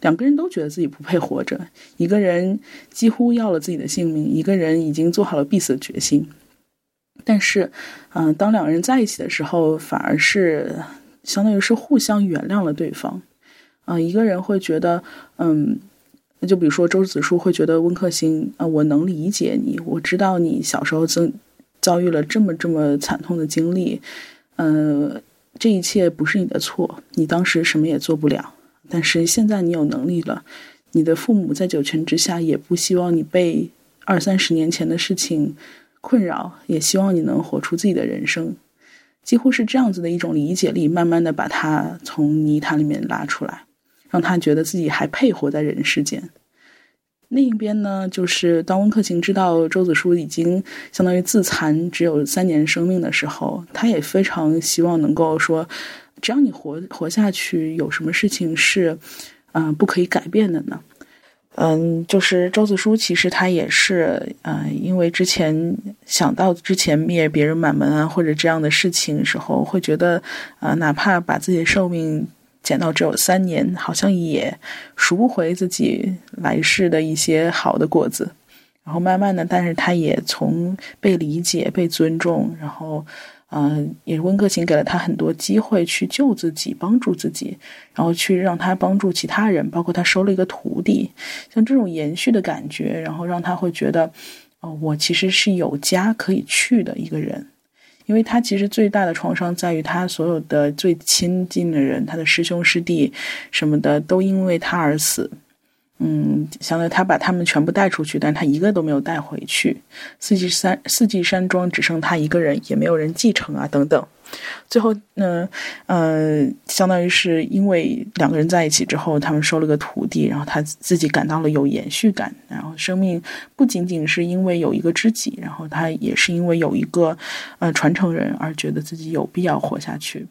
两个人都觉得自己不配活着，一个人几乎要了自己的性命，一个人已经做好了必死的决心。但是，嗯，当两个人在一起的时候，反而是相当于是互相原谅了对方。啊，一个人会觉得，嗯，就比如说周子舒会觉得温客行啊，我能理解你，我知道你小时候曾遭遇了这么这么惨痛的经历，嗯，这一切不是你的错，你当时什么也做不了，但是现在你有能力了，你的父母在九泉之下也不希望你被二三十年前的事情困扰，也希望你能活出自己的人生，几乎是这样子的一种理解力，慢慢的把他从泥潭里面拉出来。让他觉得自己还配活在人世间。另一边呢，就是当温客行知道周子舒已经相当于自残，只有三年生命的时候，他也非常希望能够说，只要你活活下去，有什么事情是，嗯，不可以改变的呢？嗯，就是周子舒其实他也是，嗯，因为之前想到之前灭别人满门啊，或者这样的事情时候，会觉得，啊，哪怕把自己的寿命。减到只有三年，好像也赎不回自己来世的一些好的果子。然后慢慢的，但是他也从被理解、被尊重，然后，嗯，也温客行给了他很多机会去救自己、帮助自己，然后去让他帮助其他人，包括他收了一个徒弟，像这种延续的感觉，然后让他会觉得，哦，我其实是有家可以去的一个人。因为他其实最大的创伤在于，他所有的最亲近的人，他的师兄师弟什么的，都因为他而死。嗯，相当于他把他们全部带出去，但他一个都没有带回去。四季山四季山庄只剩他一个人，也没有人继承啊，等等。最后呢，呃，相当于是因为两个人在一起之后，他们收了个徒弟，然后他自己感到了有延续感。然后生命不仅仅是因为有一个知己，然后他也是因为有一个呃传承人而觉得自己有必要活下去。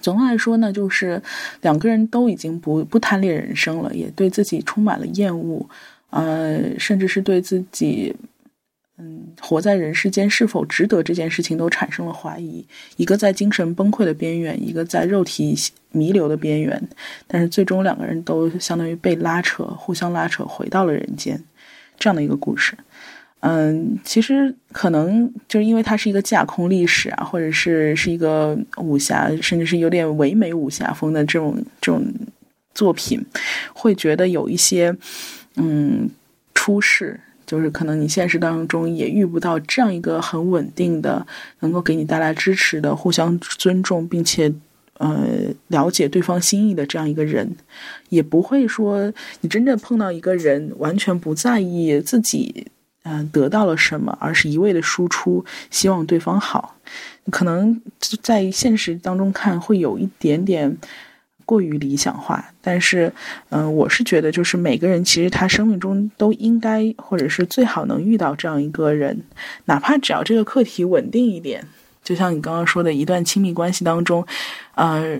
总的来说呢，就是两个人都已经不不贪恋人生了，也对自己充满了厌恶，呃，甚至是对自己。嗯，活在人世间是否值得这件事情都产生了怀疑。一个在精神崩溃的边缘，一个在肉体弥留的边缘，但是最终两个人都相当于被拉扯，互相拉扯回到了人间，这样的一个故事。嗯，其实可能就是因为它是一个架空历史啊，或者是是一个武侠，甚至是有点唯美武侠风的这种这种作品，会觉得有一些嗯出世，就是可能你现实当中也遇不到这样一个很稳定的，能够给你带来支持的、互相尊重并且。呃，了解对方心意的这样一个人，也不会说你真正碰到一个人，完全不在意自己，嗯，得到了什么，而是一味的输出，希望对方好。可能在现实当中看，会有一点点过于理想化。但是，嗯，我是觉得，就是每个人其实他生命中都应该，或者是最好能遇到这样一个人，哪怕只要这个课题稳定一点。就像你刚刚说的，一段亲密关系当中，呃，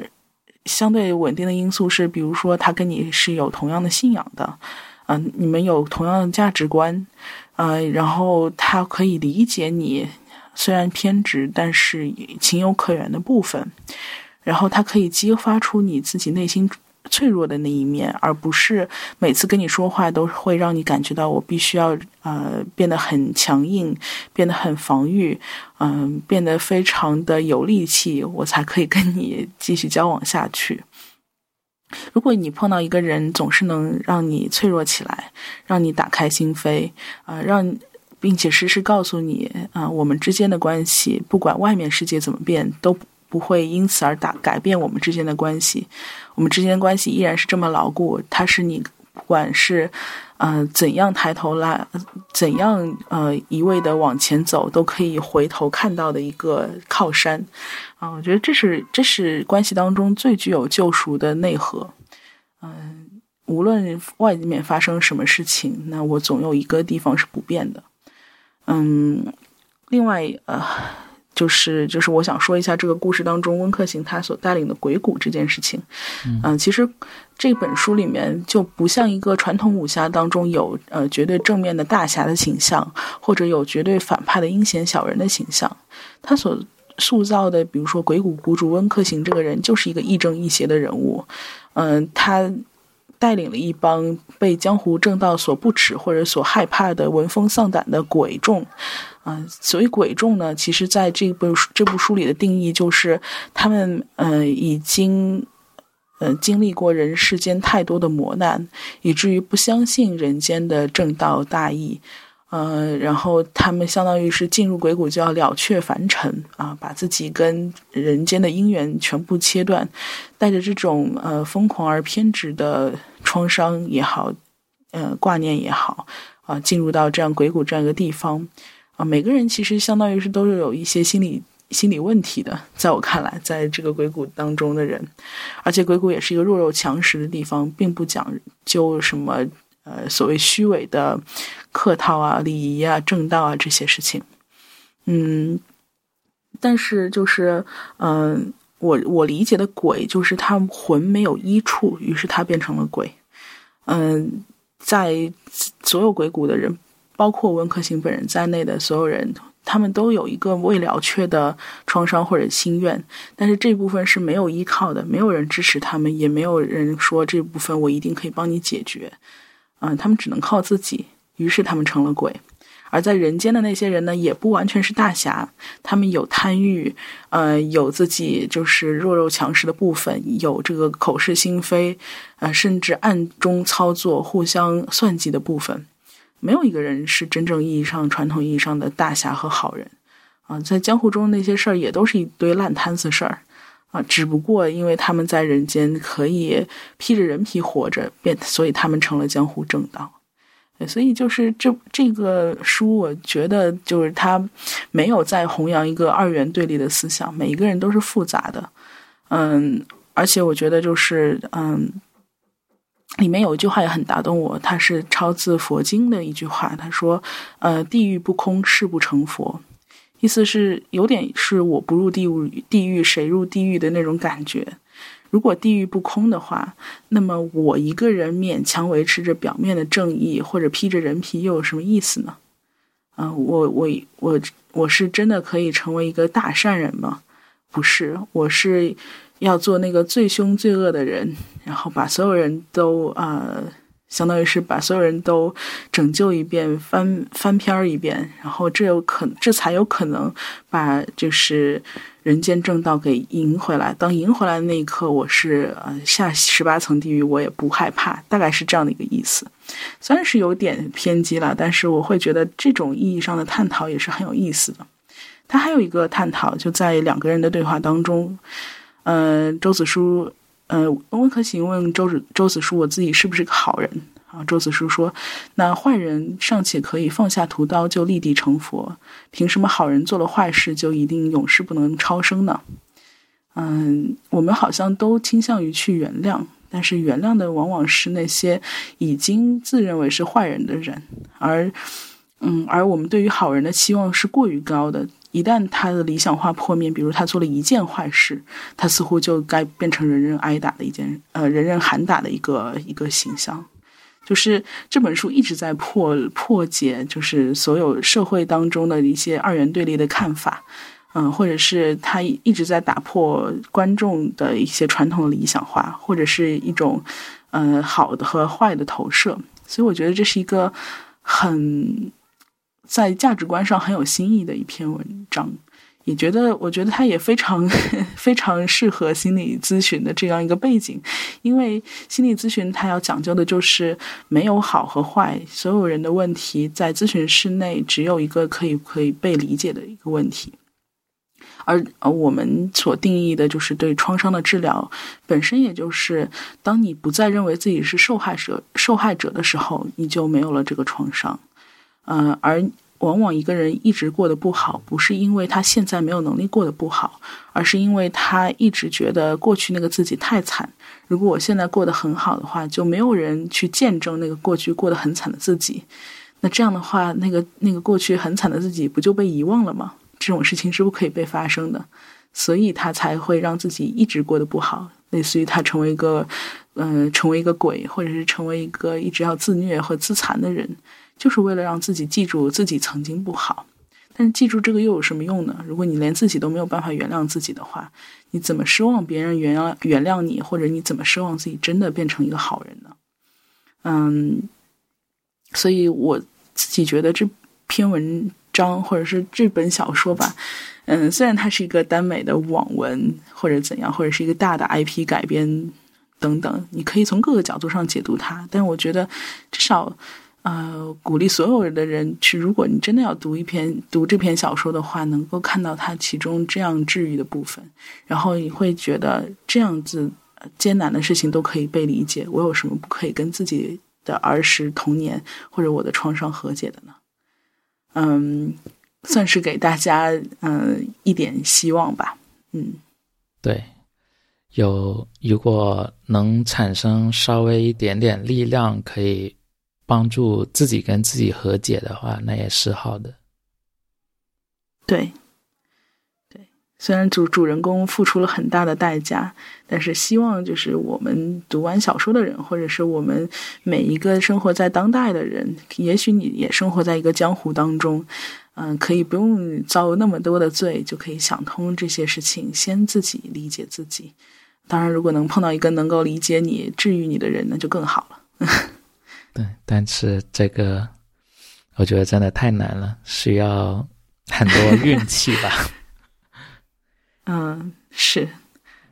相对稳定的因素是，比如说他跟你是有同样的信仰的，嗯，你们有同样的价值观，呃，然后他可以理解你虽然偏执，但是情有可原的部分，然后他可以激发出你自己内心。脆弱的那一面，而不是每次跟你说话都会让你感觉到我必须要呃变得很强硬，变得很防御，嗯，变得非常的有力气，我才可以跟你继续交往下去。如果你碰到一个人总是能让你脆弱起来，让你打开心扉，啊，让并且时时告诉你啊，我们之间的关系不管外面世界怎么变都。不会因此而打改变我们之间的关系，我们之间的关系依然是这么牢固。它是你不管是，呃，怎样抬头来，怎样呃一味的往前走，都可以回头看到的一个靠山。啊，我觉得这是这是关系当中最具有救赎的内核。嗯，无论外面发生什么事情，那我总有一个地方是不变的。嗯，另外呃。就是就是我想说一下这个故事当中温客行他所带领的鬼谷这件事情，嗯，其实这本书里面就不像一个传统武侠当中有呃绝对正面的大侠的形象，或者有绝对反派的阴险小人的形象，他所塑造的，比如说鬼谷谷主温客行这个人就是一个亦正亦邪的人物，嗯，他带领了一帮被江湖正道所不耻或者所害怕的闻风丧胆的鬼众。啊，所谓鬼众呢，其实在这部这部书里的定义就是，他们嗯已经嗯经历过人世间太多的磨难，以至于不相信人间的正道大义，呃，然后他们相当于是进入鬼谷就要了却凡尘啊，把自己跟人间的因缘全部切断，带着这种呃疯狂而偏执的创伤也好，呃挂念也好啊，进入到这样鬼谷这样一个地方。啊，每个人其实相当于是都是有一些心理心理问题的，在我看来，在这个鬼谷当中的人，而且鬼谷也是一个弱肉强食的地方，并不讲究什么呃所谓虚伪的客套啊、礼仪啊、正道啊这些事情。嗯，但是就是嗯，我我理解的鬼就是他魂没有依处，于是他变成了鬼。嗯，在所有鬼谷的人。包括温客行本人在内的所有人，他们都有一个未了却的创伤或者心愿，但是这部分是没有依靠的，没有人支持他们，也没有人说这部分我一定可以帮你解决，嗯，他们只能靠自己，于是他们成了鬼。而在人间的那些人呢，也不完全是大侠，他们有贪欲，呃，有自己就是弱肉强食的部分，有这个口是心非，呃，甚至暗中操作、互相算计的部分。没有一个人是真正意义上、传统意义上的大侠和好人，啊，在江湖中那些事儿也都是一堆烂摊子事儿，只不过因为他们在人间可以披着人皮活着，变，所以他们成了江湖正道。所以就是这这个书，我觉得就是他没有在弘扬一个二元对立的思想，每一个人都是复杂的，嗯，而且我觉得就是嗯。里面有一句话也很打动我，它是抄自佛经的一句话。他说：“呃，地狱不空，誓不成佛。”意思是有点是我不入地狱，地狱谁入地狱的那种感觉。如果地狱不空的话，那么我一个人勉强维持着表面的正义，或者披着人皮，又有什么意思呢？嗯，我我我我是真的可以成为一个大善人吗？不是，我是。要做那个最凶最恶的人，然后把所有人都呃相当于是把所有人都拯救一遍，翻翻篇儿一遍，然后这有可这才有可能把就是人间正道给赢回来。当赢回来的那一刻，我是呃下十八层地狱我也不害怕，大概是这样的一个意思。虽然是有点偏激了，但是我会觉得这种意义上的探讨也是很有意思的。他还有一个探讨，就在两个人的对话当中，呃，周子舒。呃，温客行问周子周子舒：“我自己是不是个好人？”啊，周子舒说：“那坏人尚且可以放下屠刀就立地成佛，凭什么好人做了坏事就一定永世不能超生呢？”嗯，我们好像都倾向于去原谅，但是原谅的往往是那些已经自认为是坏人的人，而嗯，而我们对于好人的期望是过于高的。一旦他的理想化破灭，比如他做了一件坏事，他似乎就该变成人人挨打的一件，呃，人人喊打的一个一个形象。就是这本书一直在破破解，就是所有社会当中的一些二元对立的看法，嗯，或者是他一直在打破观众的一些传统的理想化，或者是一种，呃，好的和坏的投射。所以我觉得这是一个很。在价值观上很有新意的一篇文章，也觉得我觉得它也非常 非常适合心理咨询的这样一个背景，因为心理咨询它要讲究的就是没有好和坏，所有人的问题在咨询室内只有一个可以可以被理解的一个问题，而而我们所定义的就是对创伤的治疗本身，也就是当你不再认为自己是受害者受害者的时候，你就没有了这个创伤。呃，而往往一个人一直过得不好，不是因为他现在没有能力过得不好，而是因为他一直觉得过去那个自己太惨。如果我现在过得很好的话，就没有人去见证那个过去过得很惨的自己。那这样的话，那个那个过去很惨的自己不就被遗忘了吗？这种事情是不可以被发生的，所以他才会让自己一直过得不好，类似于他成为一个，嗯，成为一个鬼，或者是成为一个一直要自虐或自残的人。就是为了让自己记住自己曾经不好，但是记住这个又有什么用呢？如果你连自己都没有办法原谅自己的话，你怎么奢望别人原谅原谅你？或者你怎么奢望自己真的变成一个好人呢？嗯，所以我自己觉得这篇文章或者是这本小说吧，嗯，虽然它是一个耽美的网文或者怎样，或者是一个大的 IP 改编等等，你可以从各个角度上解读它，但我觉得至少。呃，鼓励所有的人去，如果你真的要读一篇读这篇小说的话，能够看到它其中这样治愈的部分，然后你会觉得这样子艰难的事情都可以被理解。我有什么不可以跟自己的儿时童年或者我的创伤和解的呢？嗯，算是给大家嗯一点希望吧。嗯，对，有如果能产生稍微一点点力量，可以。帮助自己跟自己和解的话，那也是好的。对，对，虽然主主人公付出了很大的代价，但是希望就是我们读完小说的人，或者是我们每一个生活在当代的人，也许你也生活在一个江湖当中，嗯，可以不用遭那么多的罪，就可以想通这些事情，先自己理解自己。当然，如果能碰到一个能够理解你、治愈你的人，那就更好了。对，但是这个我觉得真的太难了，需要很多运气吧。嗯，是，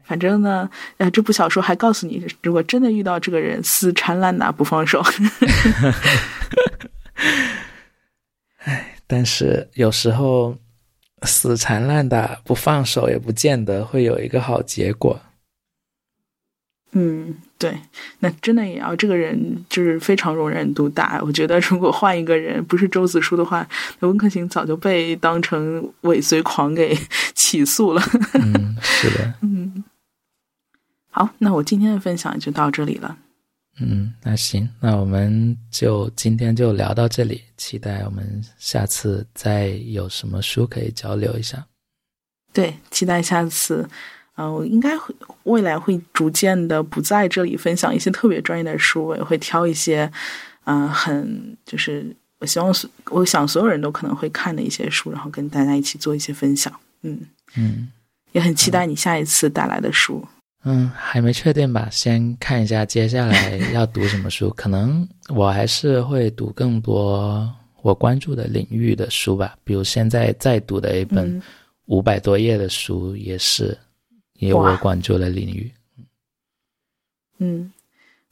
反正呢，呃，这部小说还告诉你，如果真的遇到这个人，死缠烂打不放手。哎，但是有时候死缠烂打不放手，也不见得会有一个好结果。嗯，对，那真的也要这个人就是非常容忍度大。我觉得如果换一个人，不是周子舒的话，那温客行早就被当成尾随狂给起诉了。嗯，是的。嗯，好，那我今天的分享就到这里了。嗯，那行，那我们就今天就聊到这里，期待我们下次再有什么书可以交流一下。对，期待下次。嗯，我应该会未来会逐渐的不在这里分享一些特别专业的书，我也会挑一些，嗯，很就是我希望我想所有人都可能会看的一些书，然后跟大家一起做一些分享。嗯嗯，也很期待你下一次带来的书。嗯，还没确定吧，先看一下接下来要读什么书。可能我还是会读更多我关注的领域的书吧，比如现在在读的一本五百多页的书，也是也有我关注的领域。嗯。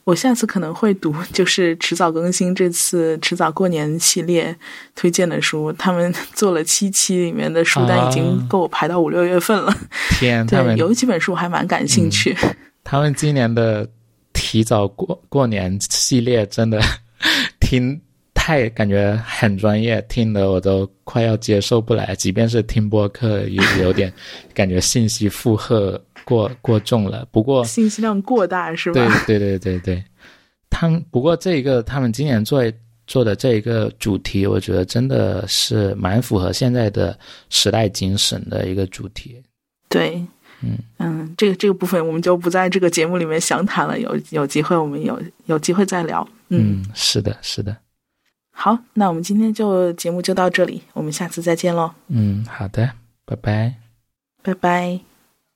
我下次可能会读，就是迟早更新这次迟早过年系列推荐的书。他们做了七期，里面的书单已经够我排到五六月份了。天，对，有几本书还蛮感兴趣。他们今年的提早过过年系列真的 听太感觉很专业，听的我都快要接受不来。即便是听播客，也有点感觉信息负荷。过过重了，不过信息量过大是吧？对对对对对，他们不过这一个他们今年做做的这一个主题，我觉得真的是蛮符合现在的时代精神的一个主题。对，嗯嗯，这个这个部分我们就不在这个节目里面详谈了，有有机会我们有有机会再聊。嗯，是的，是的。好，那我们今天就节目就到这里，我们下次再见喽。嗯，好的，拜拜，拜拜。